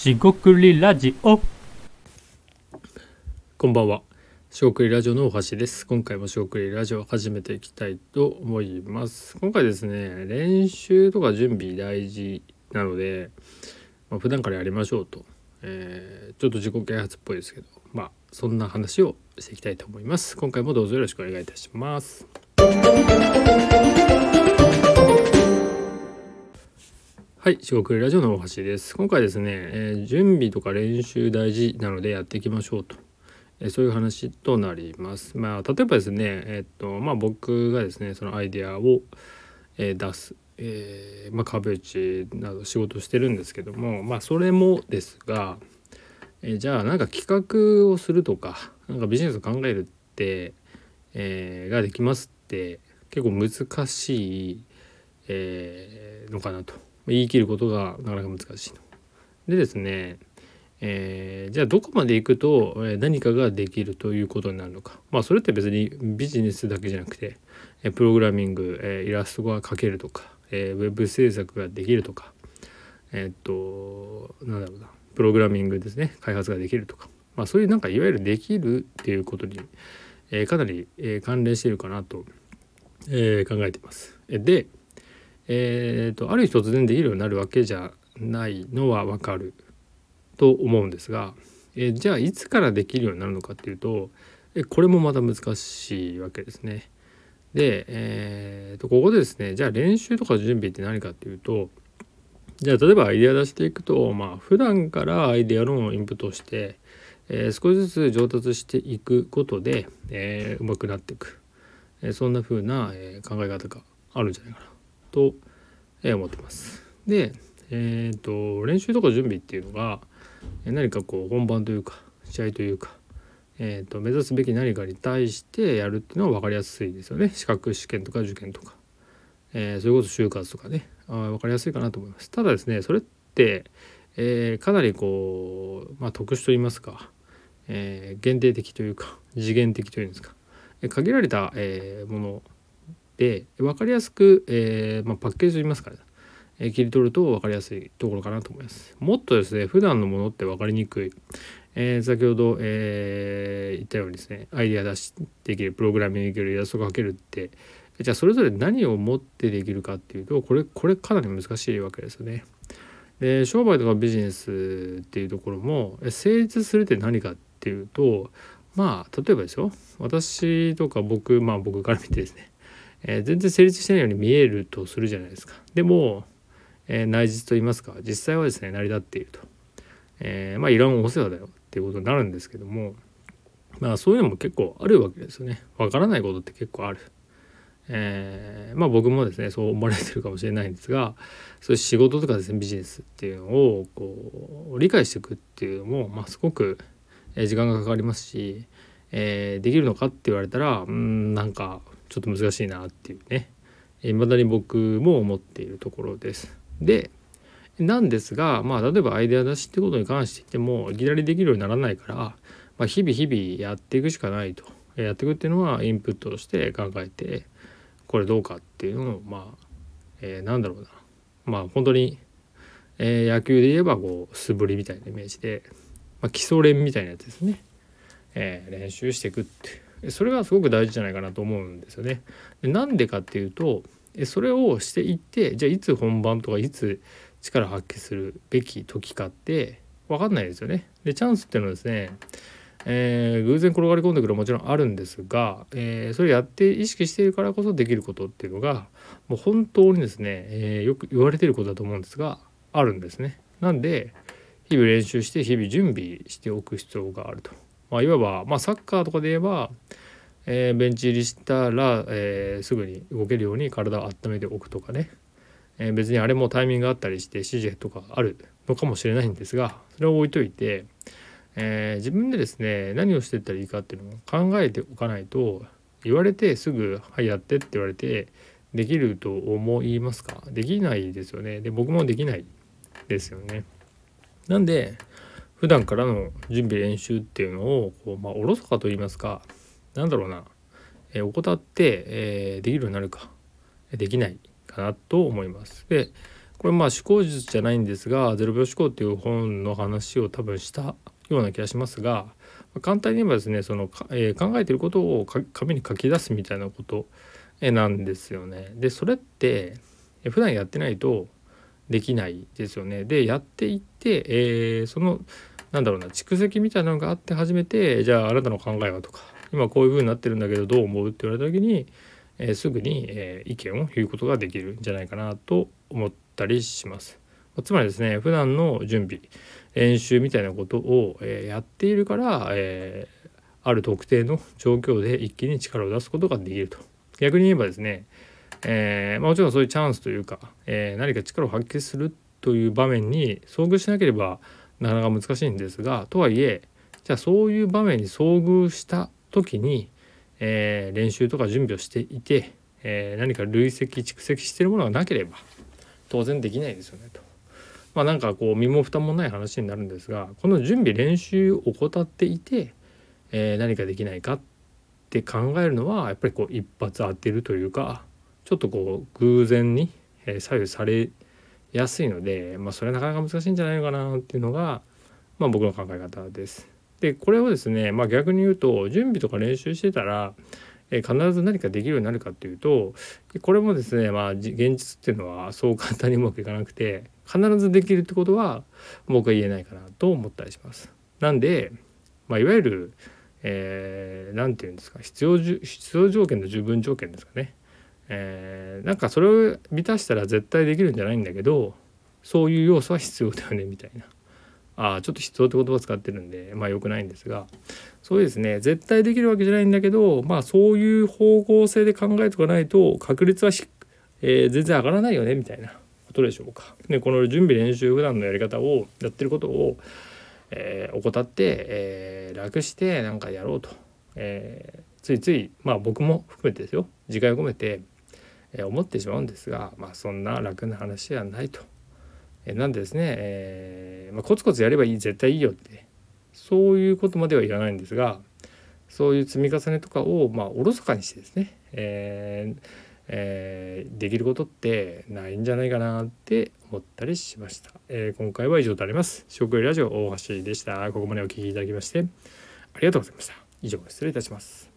しごくりラジオこんばんは。しごくりラジオの大橋です。今回もしごくりラジオを始めていきたいと思います。今回ですね、練習とか準備大事なので、まあ、普段からやりましょうと、えーちょっと自己啓発っぽいですけど、まあそんな話をしていきたいと思います。今回もどうぞよろしくお願いいたします。はい、四国ラジオの大橋です。今回ですね、えー準備とか練習大事なのでやっていきましょうと、えーそういう話となります。まあ例えばですね、えーっとまあ僕がですねそのアイデアを、えー出す、えーまあ壁打ちなど仕事してるんですけども、まあそれもですが、えーじゃあなんか企画をするとか、なんかビジネスを考えるって、えーができますって結構難しい、えーのかなと。言い切ることがなかなか難しいと。でですね、えーじゃあどこまで行くと何かができるということになるのかまあそれって別にビジネスだけじゃなくてプログラミング、イラストが描けるとか、ウェブ制作ができるとかえっとなんだろうなプログラミングですね開発ができるとかまあそういうなんかいわゆるできるっていうことに、えかなり、え関連しているかなと、え考えてます。でえー、とある日突然できるようになるわけじゃないのはわかると思うんですが、えーじゃあいつからできるようになるのかっていうと、えこれもまた難しいわけですね。で、えー、とここでですねじゃあ練習とか準備って何かっていうとじゃあ例えばアイデア出していくとまあ普段からアイデアのインプットして、えー少しずつ上達していくことで、えー、上手くなっていく、えーそんな風な、え考え方があるんじゃないかなと、え思ってます。で、えー、と練習とか準備っていうのがえ何かこう本番というか試合というか、えー、と目指すべき何かに対してやるっていうのは分かりやすいですよね資格試験とか受験とか、えー、それこそ就活とかねあ分かりやすいかなと思います。ただですねそれって、えーかなりこう、まあ、特殊といいますか、えー限定的というか次元的というんですか、え限られた、えーもので分かりやすく、えーまあ、パッケージといいますか、ね、えー切り取ると分かりやすいところかなと思います。もっとですね普段のものって分かりにくい、えー先ほど、えー言ったようにですねアイデア出しできるプログラミングできるイラストが描けるって。じゃあそれぞれ何を持ってできるかっていうとこれこれかなり難しいわけですよね。で商売とかビジネスっていうところも成立するって何かっていうとまあ例えばですよ。私とか僕まあ僕から見てですね、えー全然成立してないように見えるとするじゃないですか。でも、えー内実と言いますか実際はですね成り立っていると。えーまあいらんお世話だよっていうことになるんですけどもまあそういうのも結構あるわけですよね。わからないことって結構ある。えーまあ僕もですねそう思われてるかもしれないんですがそういう仕事とかですねビジネスっていうのをこう理解していくっていうのも、まあ、すごく時間がかかりますし、えーできるのかって言われたらうんなんかちょっと難しいなっていうね。いまだに僕も思っているところです。でなんですがまあ例えばアイデア出しってことに関して言ってもいきなりできるようにならないから、まあ、日々日々やっていくしかないと。やっていくっていうのはインプットとして考えてこれどうかっていうのをまあ、えーなんだろうな。まあ本当に、えー野球で言えばこう素振りみたいなイメージで、まあ、基礎練みたいなやつですね、えー練習していくってそれがすごく大事じゃないかなと思うんですよね。でなんでかっていうとそれをしていってじゃあいつ本番とかいつ力発揮するべき時かって分かんないですよね。でチャンスっていうのはですね、えー偶然転がり込んでくるもちろんあるんですが、えーそれやって意識しているからこそできることっていうのがもう本当にですね、えーよく言われてることだと思うんですがあるんですね。なんで日々練習して日々準備しておく必要があると。まあ、いわば、まあ、サッカーとかで言えば、えーベンチ入りしたら、えーすぐに動けるように体を温めておくとかね、えー別にあれもタイミングがあったりして指示とかあるのかもしれないんですがそれを置いといて、え自分でですね何をしていったらいいかっていうのを考えておかないと言われてすぐ「はいやって」って言われてできると思いますか？できないですよね。で僕もできないですよね。なんで普段からの準備練習っていうのをこう、まあ、おろそかと言いますかなんだろうな、えー怠って、えーできるようになるかできないかなと思います。でこれまあ思考術じゃないんですが「0秒思考」っていう本の話を多分したような気がしますが簡単に言えばですねその、えー、考えてることを紙に書き出すみたいなことなんですよね。でそれって普段やってないとできないですよね。でやっていって、えー、そのなんだろうな蓄積みたいなのがあって初めてじゃああなたの考えはとか今こういう風になってるんだけどどう思うって言われた時に、えー、すぐに、えー、意見を言うことができるんじゃないかなと思ったりします。つまりですね普段の準備練習みたいなことを、えー、やっているから、え、ある特定の状況で一気に力を出すことができると逆に言えばですね、えーまあ、もちろんそういうチャンスというか、えー、何か力を発揮するという場面に遭遇しなければなかなか難しいんですがとはいえじゃあそういう場面に遭遇した時に、えー、練習とか準備をしていて、え、何か累積蓄積してるものがなければ当然できないですよねと。まあなんかこう身も蓋もない話になるんですがこの準備練習を怠っていて、え、何かできないかって考えるのはやっぱりこう一発当てるというかちょっとこう偶然に左右されやすいので、まあ、それはなかなか難しいんじゃないのかなっていうのが、まあ、僕の考え方です。でこれをですね、まあ、逆に言うと準備とか練習してたら、え必ず何かできるようになるかっていうとこれもですね、まあ、現実っていうのはそう簡単にうまくいかなくて必ずできるってことは僕は言えないかなと思ったりします。なんで、まあ、いわゆる何、えー、て言うんですか必要必要条件の十分条件ですかね。えー、なんかそれを満たしたら絶対できるんじゃないんだけどそういう要素は必要だよねみたいな。あちょっと必要って言葉を使ってるんでまあ良くないんですが。そうですね絶対できるわけじゃないんだけどまあそういう方向性で考えとかないと確率はえー、全然上がらないよねみたいな。ことでしょうか。でこの準備練習普段のやり方をやってることを、えー、怠って、えー、楽してなんかやろうと、え、ついついまあ僕も含めてですよ。自戒を込めてえ思ってしまうんですが、まあ、そんな楽な話ではないと。えなんでですね、えー、まあ、コツコツやればいい絶対いいよってそういうことまでは言わないんですがそういう積み重ねとかをまあおろそかにしてですね、えーえー、できることってないんじゃないかなって思ったりしました。えー、今回は以上となります。食料ラジオ大橋でした。ここまでお聴きいただきましてありがとうございました。以上失礼いたします。